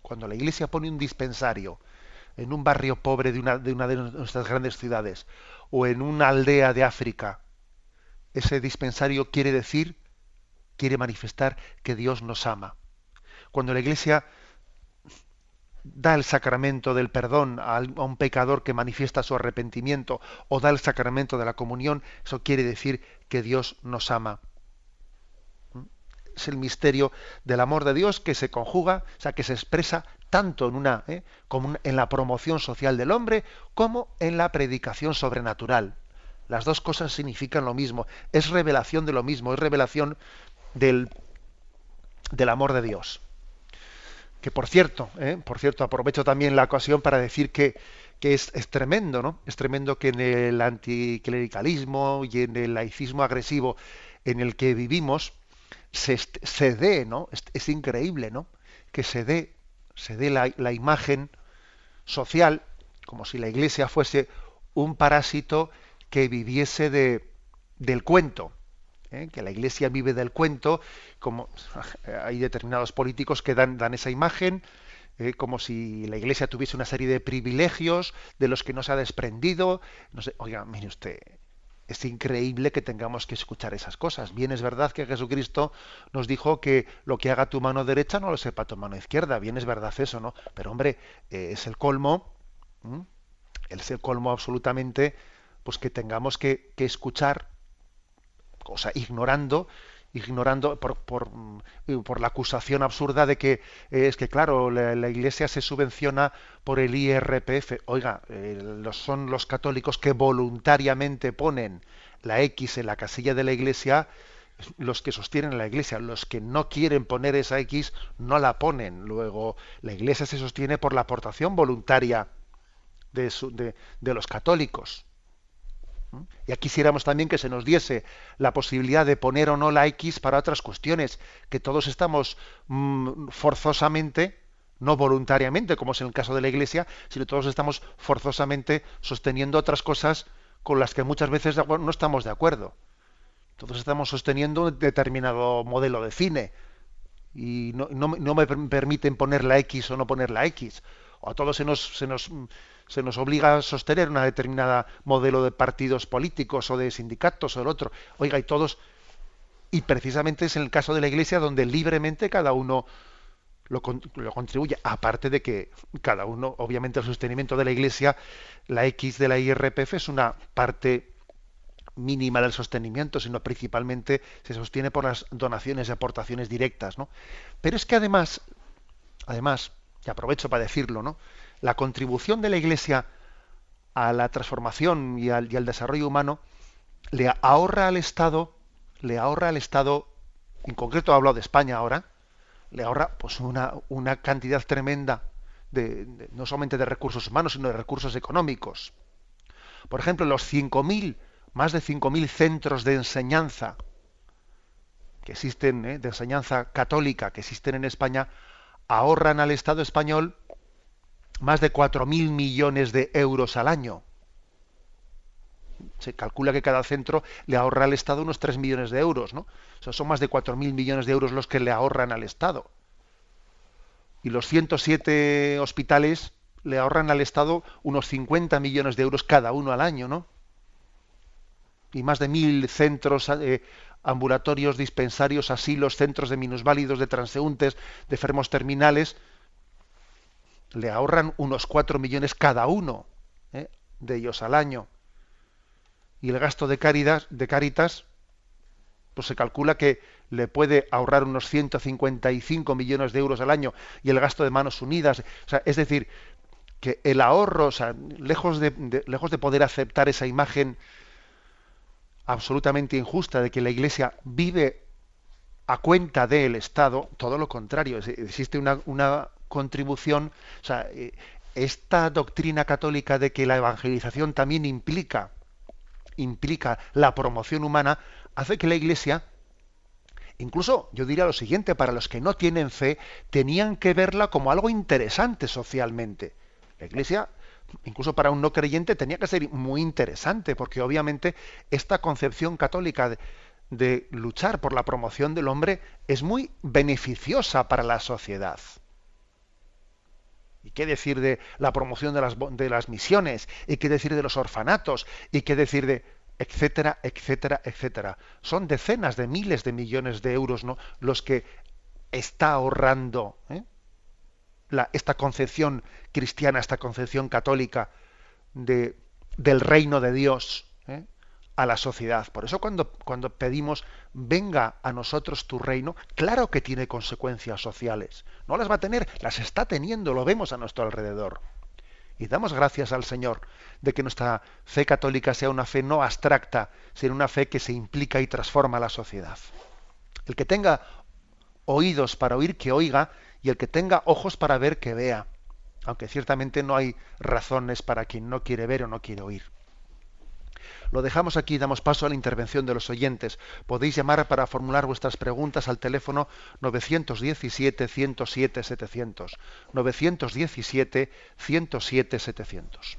Cuando la Iglesia pone un dispensario en un barrio pobre de una de, nuestras grandes ciudades o en una aldea de África, ese dispensario quiere decir, quiere manifestar que Dios nos ama cuando la Iglesia da el sacramento del perdón a un pecador que manifiesta su arrepentimiento o da el sacramento de la comunión, eso quiere decir que Dios nos ama. Es el misterio del amor de Dios que se conjuga, o sea, que se expresa tanto en una, ¿eh? como en la promoción social del hombre como en la predicación sobrenatural. Las dos cosas significan lo mismo, es revelación de lo mismo, es revelación del, del amor de Dios que por cierto, ¿eh? por cierto, aprovecho también la ocasión para decir que, que es, tremendo, ¿no? Es tremendo que en el anticlericalismo y en el laicismo agresivo en el que vivimos se, se dé, ¿no? Es, increíble, ¿no? Que se dé, se dé la, la imagen social como si la Iglesia fuese un parásito que viviese de, del cuento, ¿eh? que la Iglesia vive del cuento, como <laughs> hay determinados políticos que dan, dan esa imagen, ¿eh? como si la Iglesia tuviese una serie de privilegios de los que no se ha desprendido. No sé, oiga, mire usted, es increíble que tengamos que escuchar esas cosas. Bien es verdad que Jesucristo nos dijo que lo que haga tu mano derecha no lo sepa tu mano izquierda. Bien es verdad eso, ¿no? Pero hombre, eh, es el colmo, es el colmo absolutamente, pues que tengamos que, que escuchar o sea, ignorando ignorando por, por, mm, por, la acusación absurda de que eh, es que claro la, iglesia se subvenciona por el IRPF oiga eh, son los católicos que voluntariamente ponen la X en la casilla de la iglesia, los que sostienen la iglesia, los que no quieren poner esa X no la ponen. Luego, la iglesia se sostiene por la aportación voluntaria de, de, los católicos. Ya quisiéramos también que se nos diese la posibilidad de poner o no la X para otras cuestiones, que todos estamos mm, forzosamente, no voluntariamente, como es en el caso de la Iglesia, sino todos estamos forzosamente sosteniendo otras cosas con las que muchas veces no estamos de acuerdo. Todos estamos sosteniendo un determinado modelo de cine y no, me permiten poner la X o no poner la X. O a todos se nos, se nos, se nos obliga a sostener una determinada modelo de partidos políticos o de sindicatos o el otro. Oiga, y todos, y precisamente es en el caso de la Iglesia donde libremente cada uno lo, contribuye, aparte de que cada uno, obviamente el sostenimiento de la Iglesia, la X de la IRPF es una parte mínima del sostenimiento, sino principalmente se sostiene por las donaciones y aportaciones directas, ¿no? Pero es que además, además, aprovecho para decirlo, ¿no? La contribución de la Iglesia a la transformación y al, desarrollo humano le ahorra al Estado, le ahorra al Estado, en concreto hablo de España ahora, le ahorra pues una, una cantidad tremenda de, no solamente de recursos humanos, sino de recursos económicos. Por ejemplo, los 5.000 más de 5.000 centros de enseñanza que existen, ¿eh? de enseñanza católica que existen en España, ahorran al Estado español más de 4.000 millones de euros al año. Se calcula que cada centro le ahorra al Estado unos 3 millones de euros, ¿no? O sea, son más de 4.000 millones de euros los que le ahorran al Estado. Y los 107 hospitales le ahorran al Estado unos 50 millones de euros cada uno al año, ¿no? y más de mil centros eh, ambulatorios, dispensarios, asilos, centros de minusválidos, de transeúntes, de enfermos terminales, le ahorran unos cuatro millones cada uno eh, de ellos al año. Y el gasto de Caritas, de Caritas, pues se calcula que le puede ahorrar unos 155 millones de euros al año y el gasto de manos unidas. Es decir, que el ahorro, o sea, lejos de, lejos de poder aceptar esa imagen absolutamente injusta de que la Iglesia vive a cuenta del Estado, todo lo contrario, existe una, contribución, o sea, eh, esta doctrina católica de que la evangelización también implica implica la promoción humana, hace que la Iglesia, incluso yo diría lo siguiente, para los que no tienen fe, tenían que verla como algo interesante socialmente. La Iglesia incluso para un no creyente, tenía que ser muy interesante, porque obviamente esta concepción católica de, luchar por la promoción del hombre es muy beneficiosa para la sociedad. ¿Y qué decir de la promoción de las, misiones? ¿Y qué decir de los orfanatos? ¿Y qué decir de etcétera, etcétera, etcétera? Son decenas de miles de millones de euros ¿no? los que está ahorrando ¿eh? Esta concepción cristiana, esta concepción católica de, del reino de Dios ¿eh? a la sociedad. Por eso cuando, cuando pedimos venga a nosotros tu reino, claro que tiene consecuencias sociales. No las va a tener, las está teniendo, lo vemos a nuestro alrededor. Y damos gracias al Señor de que nuestra fe católica sea una fe no abstracta, sino una fe que se implica y transforma la sociedad. El que tenga oídos para oír, que oiga, y el que tenga ojos para ver, que vea, aunque ciertamente no hay razones para quien no quiere ver o no quiere oír. Lo dejamos aquí y damos paso a la intervención de los oyentes. Podéis llamar para formular vuestras preguntas al teléfono 917-107-700. 917-107-700.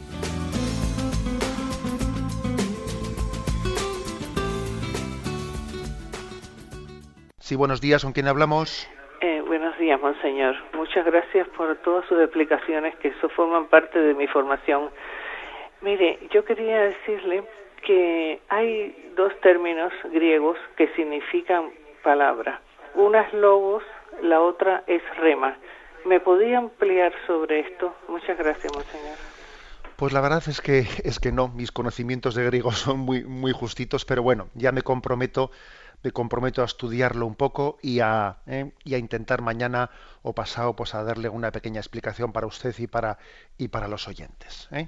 Sí, buenos días, ¿con quién hablamos? Eh, buenos días, monseñor. Muchas gracias por todas sus explicaciones, que eso forman parte de mi formación. Mire, yo quería decirle que hay dos términos griegos que significan palabra. Una es logos, la otra es rema. ¿Me podía ampliar sobre esto? Muchas gracias, monseñor. Pues la verdad es que es que no, mis conocimientos de griego <laughs> son muy muy justitos, pero bueno, ya me comprometo me comprometo a estudiarlo un poco y a, eh, y a intentar mañana o pasado pues a darle una pequeña explicación para usted y para y para los oyentes. ¿eh?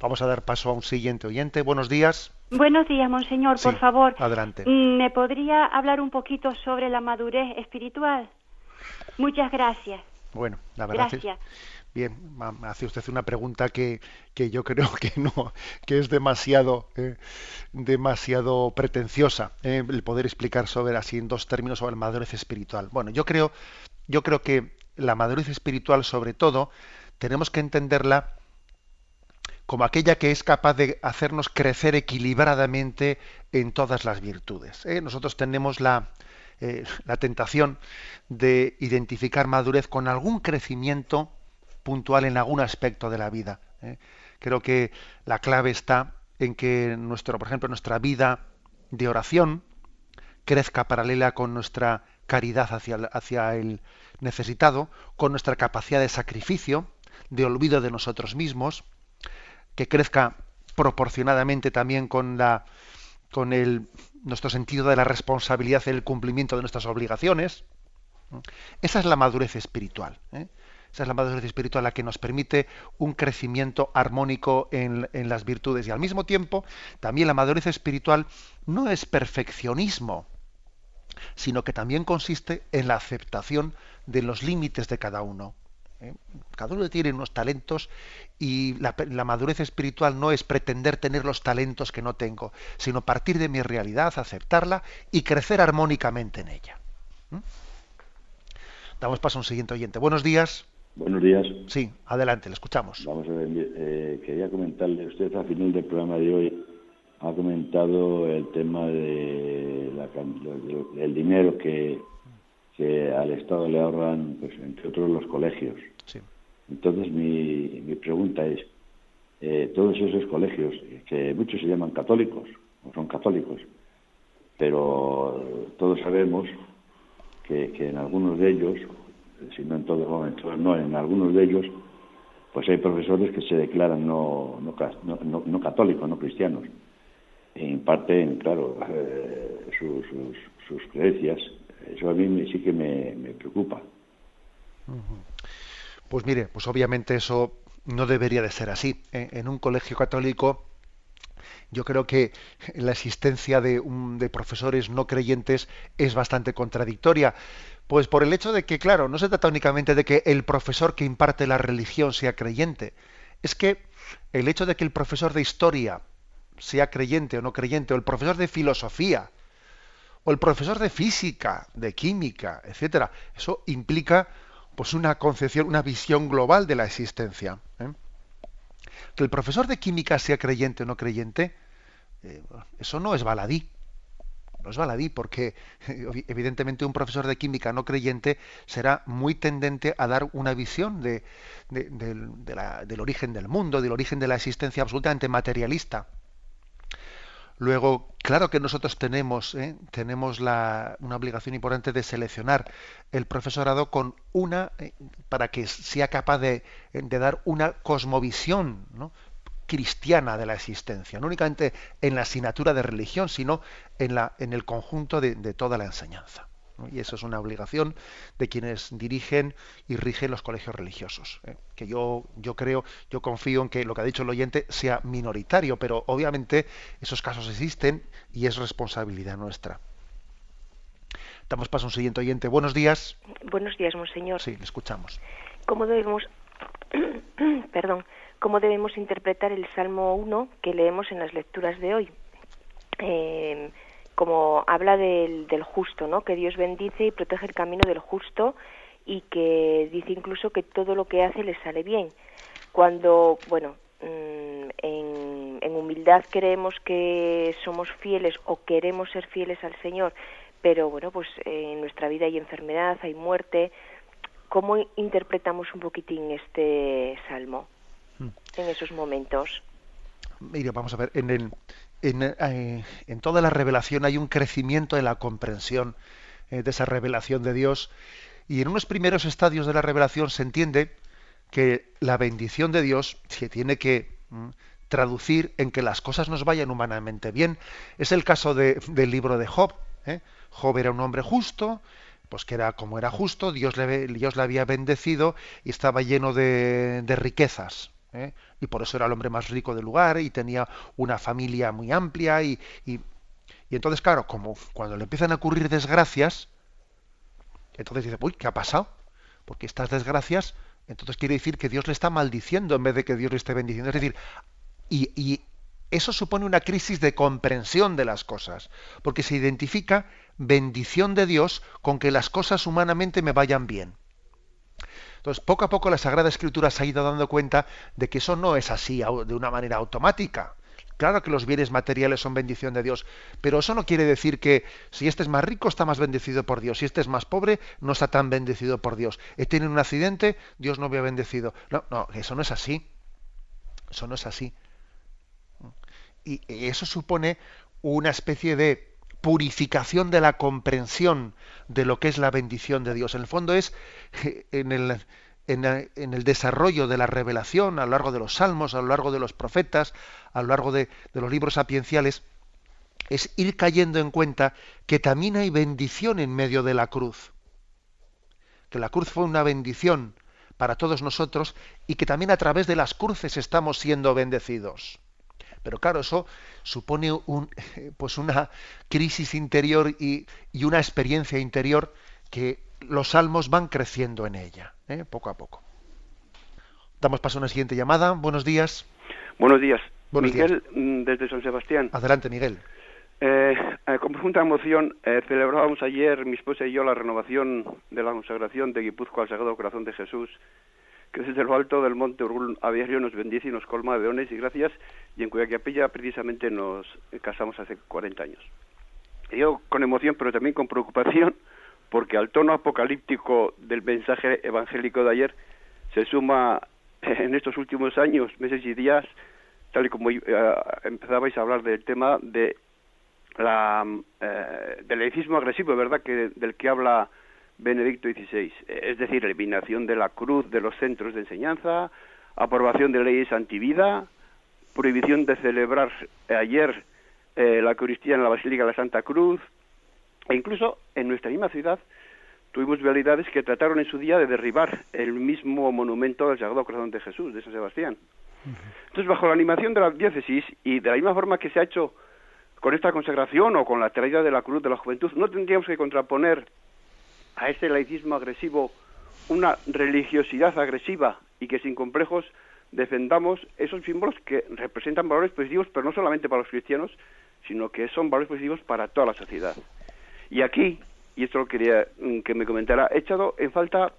Vamos a dar paso a un siguiente oyente. Buenos días. Buenos días, monseñor. por favor, adelante. Mm, ¿Me podría hablar un poquito sobre la madurez espiritual? Muchas gracias. Bueno, la verdad Gracias. es bien, hace usted una pregunta que, que yo creo que no, que es demasiado, eh, demasiado pretenciosa eh, el poder explicar sobre así en dos términos sobre la madurez espiritual. Bueno, yo creo, yo creo que la madurez espiritual, sobre todo, tenemos que entenderla como aquella que es capaz de hacernos crecer equilibradamente en todas las virtudes. ¿eh? Nosotros tenemos la, la tentación de identificar madurez con algún crecimiento puntual en algún aspecto de la vida. ¿eh? Creo que la clave está en que nuestro, por ejemplo, nuestra vida de oración crezca paralela con nuestra caridad hacia, el necesitado, con nuestra capacidad de sacrificio, de olvido de nosotros mismos, que crezca proporcionadamente también con la con el nuestro sentido de la responsabilidad y el cumplimiento de nuestras obligaciones. Esa es la madurez espiritual. ¿eh? Esa es la madurez espiritual la que nos permite un crecimiento armónico en, en, las virtudes. Y al mismo tiempo, también la madurez espiritual no es perfeccionismo, sino que también consiste en la aceptación de los límites de cada uno. ¿eh? Cada uno tiene unos talentos y la, la, madurez espiritual no es pretender tener los talentos que no tengo, sino partir de mi realidad, aceptarla y crecer armónicamente en ella. Damos paso a un siguiente oyente. Buenos días. Buenos días. Sí, adelante, le escuchamos. Vamos a ver, eh, quería comentarle, usted al final del programa de hoy ha comentado el tema de la, del dinero que, que al Estado le ahorran, pues, entre otros, los colegios. Sí. Entonces, mi, mi pregunta es, eh, todos esos colegios, que muchos se llaman católicos, o son católicos, pero todos sabemos que, que en algunos de ellos, si no en todos momentos, no, en algunos de ellos, pues hay profesores que se declaran no, no, no, no católicos, no cristianos, e imparten, claro, eh, sus, sus, creencias. Eso a mí sí que me, preocupa. Pues mire, pues obviamente eso no debería de ser así. En un colegio católico yo creo que la existencia de, un, de, profesores no creyentes es bastante contradictoria. Pues por el hecho de que, claro, no se trata únicamente de que el profesor que imparte la religión sea creyente. Es que el hecho de que el profesor de historia sea creyente o no creyente, o el profesor de filosofía, o el profesor de física, de química, etcétera, eso implica pues una concepción, una visión global de la existencia. ¿Eh? Que el profesor de química sea creyente o no creyente, eh, eso no es baladí. No es baladí porque evidentemente un profesor de química no creyente será muy tendente a dar una visión del origen del mundo, del origen de la existencia absolutamente materialista. Luego, claro que nosotros tenemos, ¿eh? tenemos una obligación importante de seleccionar el profesorado con una, eh, para que sea capaz de, dar una cosmovisión cristiana de la existencia, no únicamente en la asignatura de religión, sino en, la, en el conjunto de toda la enseñanza. ¿No? Y eso es una obligación de quienes dirigen y rigen los colegios religiosos. ¿eh? Que yo, yo creo, yo confío en que lo que ha dicho el oyente sea minoritario, pero obviamente esos casos existen y es responsabilidad nuestra. Damos paso a un siguiente oyente. Buenos días. Buenos días, monseñor. Sí, le escuchamos. ¿Cómo debemos, <clears throat> perdón, cómo debemos interpretar el Salmo 1 que leemos en las lecturas de hoy? Eh, como habla del, del justo, ¿no? Que Dios bendice y protege el camino del justo y que dice incluso que todo lo que hace le sale bien. Cuando, bueno, mm, en, en humildad creemos que somos fieles o queremos ser fieles al Señor, pero bueno, pues en nuestra vida hay enfermedad, hay muerte. ¿Cómo interpretamos un poquitín este salmo Hmm. en esos momentos? Mire, vamos a ver, en, el, en, eh, en toda la revelación hay un crecimiento en la comprensión eh, de esa revelación de Dios y en unos primeros estadios de la revelación se entiende que la bendición de Dios se tiene que mm, traducir en que las cosas nos vayan humanamente bien. Es el caso de- del libro de Job. ¿eh? Job era un hombre justo, pues que era como era justo, Dios le, había bendecido y estaba lleno de, de riquezas. ¿Eh? Y por eso era el hombre más rico del lugar y tenía una familia muy amplia y, y, y entonces, claro, como cuando le empiezan a ocurrir desgracias, entonces dice, uy, ¿qué ha pasado? Porque estas desgracias, entonces quiere decir que Dios le está maldiciendo en vez de que Dios le esté bendiciendo. Es decir, y, y eso supone una crisis de comprensión de las cosas, porque se identifica bendición de Dios con que las cosas humanamente me vayan bien. Entonces, poco a poco la Sagrada Escritura se ha ido dando cuenta de que eso no es así de una manera automática. Claro que los bienes materiales son bendición de Dios, pero eso no quiere decir que si este es más rico está más bendecido por Dios, si este es más pobre no está tan bendecido por Dios. He tenido un accidente, Dios no me ha bendecido. No, no, eso no es así. Eso no es así. Y eso supone una especie de purificación de la comprensión de lo que es la bendición de Dios. En el fondo es en el desarrollo de la revelación a lo largo de los salmos, a lo largo de los profetas, a lo largo de, de los libros sapienciales, es ir cayendo en cuenta que también hay bendición en medio de la cruz. Que la cruz fue una bendición para todos nosotros y que también a través de las cruces estamos siendo bendecidos. Pero claro, eso supone un, <laughs> pues una crisis interior y, y una experiencia interior que los salmos van creciendo en ella, ¿eh? poco a poco. Damos paso a una siguiente llamada. Buenos días. Buenos días. Buenos Miguel, mm, desde San Sebastián. Adelante, Miguel. Eh, eh, con profunda emoción eh, celebrábamos ayer, mi esposa y yo, la renovación de la consagración de Guipúzcoa al Sagrado Corazón de Jesús, que desde lo alto del monte Urgul a nos bendice y nos colma de dones y gracias, y en cuya capilla precisamente nos casamos hace 40 años. Yo con emoción, pero también con preocupación, porque al tono apocalíptico del mensaje evangélico de ayer se suma <laughs> en estos últimos años, meses y días, tal y como eh, empezabais a hablar del tema de la, eh, del laicismo agresivo, ¿verdad?, que, del que habla Benedicto XVI. Es decir, eliminación de la cruz de los centros de enseñanza, aprobación de leyes antivida, prohibición de celebrar ayer eh, la Eucaristía en la Basílica de la Santa Cruz, e incluso en nuestra misma ciudad tuvimos realidades que trataron en su día de derribar el mismo monumento del Sagrado Corazón de Jesús, de San Sebastián. Entonces, bajo la animación de la diócesis y de la misma forma que se ha hecho con esta consagración o con la traída de la cruz de la juventud, no tendríamos que contraponer a ese laicismo agresivo una religiosidad agresiva y que sin complejos defendamos esos símbolos que representan valores positivos, pero no solamente para los cristianos, sino que son valores positivos para toda la sociedad. Y aquí, y esto lo quería mm, que me comentara, he echado en falta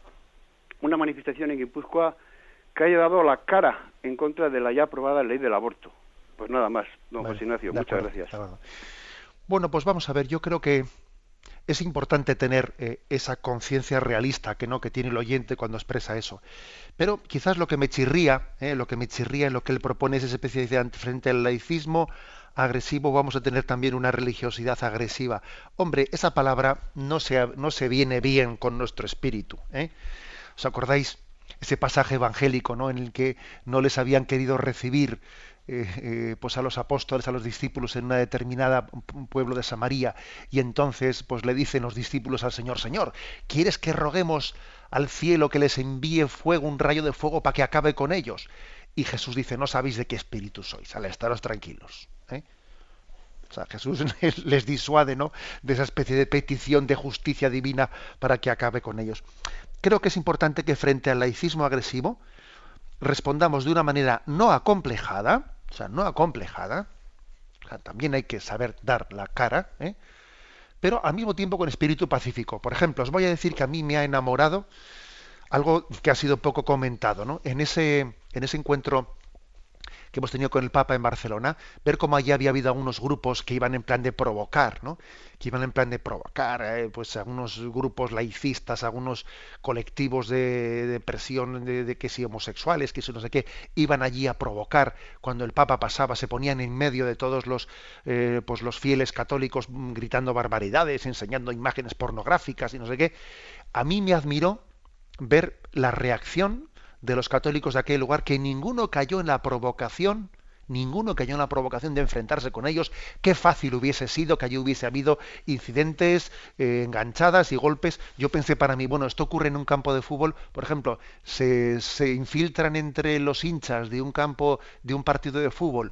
una manifestación en Guipúzcoa que haya dado la cara en contra de la ya aprobada ley del aborto. Pues nada más, don Vale, José Ignacio, muchas acuerdo, gracias. Bueno, pues vamos a ver, yo creo que es importante tener eh, esa conciencia realista que no que tiene el oyente cuando expresa eso. Pero quizás lo que me chirría, eh, lo que me chirría en lo que él propone es esa especie de frente al laicismo agresivo vamos a tener también una religiosidad agresiva. Hombre, esa palabra no se, no se viene bien con nuestro espíritu. ¿eh? ¿Os acordáis ese pasaje evangélico ¿no? en el que no les habían querido recibir eh, eh, pues a los apóstoles, a los discípulos en una determinada pu- pueblo de Samaria y entonces pues le dicen los discípulos al Señor, Señor, ¿quieres que roguemos al cielo que les envíe fuego, un rayo de fuego para que acabe con ellos? Y Jesús dice, no sabéis de qué espíritu sois, al estaros tranquilos. ¿eh? O sea, Jesús <laughs> les disuade, ¿no? De esa especie de petición de justicia divina para que acabe con ellos. Creo que es importante que frente al laicismo agresivo respondamos de una manera no acomplejada, o sea, no acomplejada, también hay que saber dar la cara, ¿eh? pero al mismo tiempo con espíritu pacífico. Por ejemplo, os voy a decir que a mí me ha enamorado algo que ha sido poco comentado, ¿no? En ese, en ese encuentro que hemos tenido con el Papa en Barcelona, ver cómo allí había habido algunos grupos que iban en plan de provocar, ¿no? que iban en plan de provocar, eh, pues algunos grupos laicistas, algunos colectivos de, presión de, que si homosexuales, que si no sé qué, iban allí a provocar. Cuando el Papa pasaba, se ponían en medio de todos los, eh, pues los fieles católicos gritando barbaridades, enseñando imágenes pornográficas y no sé qué. A mí me admiró ver la reacción de los católicos de aquel lugar, que ninguno cayó en la provocación, ninguno cayó en la provocación de enfrentarse con ellos. Qué fácil hubiese sido que allí hubiese habido incidentes, eh, enganchadas y golpes. Yo pensé para mí, bueno, esto ocurre en un campo de fútbol, por ejemplo, se, se infiltran entre los hinchas de un campo, de un partido de fútbol,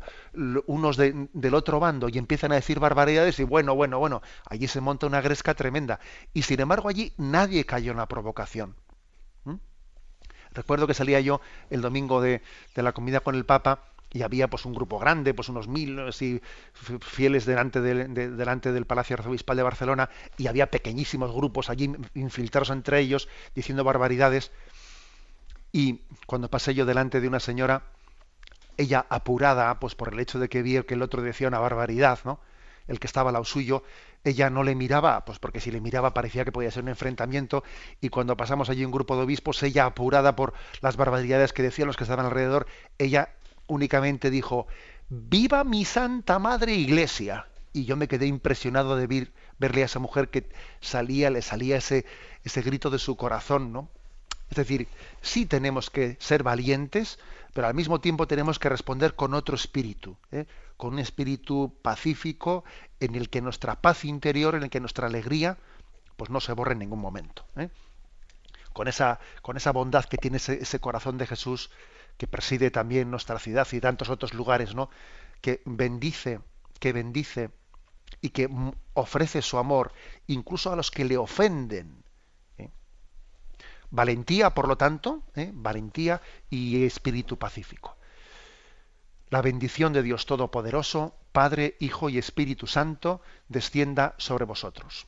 unos del otro bando y empiezan a decir barbaridades y bueno, bueno, bueno, allí se monta una gresca tremenda. Y sin embargo allí nadie cayó en la provocación. Recuerdo que salía yo el domingo de, la comida con el Papa y había pues un grupo grande, pues unos mil fieles delante, delante del Palacio Arzobispal de Barcelona y había pequeñísimos grupos allí infiltrados entre ellos diciendo barbaridades. Y cuando pasé yo delante de una señora, ella apurada, pues por el hecho de que vi que el otro decía una barbaridad, ¿no? El que estaba al lado suyo, ella no le miraba, pues porque si le miraba parecía que podía ser un enfrentamiento, y cuando pasamos allí un grupo de obispos, ella apurada por las barbaridades que decían los que estaban alrededor, ella únicamente dijo, ¡Viva mi Santa Madre Iglesia! Y yo me quedé impresionado de ver, verle a esa mujer que salía, le salía ese, ese grito de su corazón, ¿no? Es decir, sí tenemos que ser valientes, pero al mismo tiempo tenemos que responder con otro espíritu, ¿eh? con un espíritu pacífico en el que nuestra paz interior, en el que nuestra alegría, pues no se borre en ningún momento. ¿eh? Con, esa, con esa bondad que tiene ese, corazón de Jesús que preside también nuestra ciudad y tantos otros lugares, ¿no? que bendice, que bendice y que ofrece su amor incluso a los que le ofenden. Valentía, por lo tanto, ¿eh? valentía y espíritu pacífico. La bendición de Dios Todopoderoso, Padre, Hijo y Espíritu Santo, descienda sobre vosotros.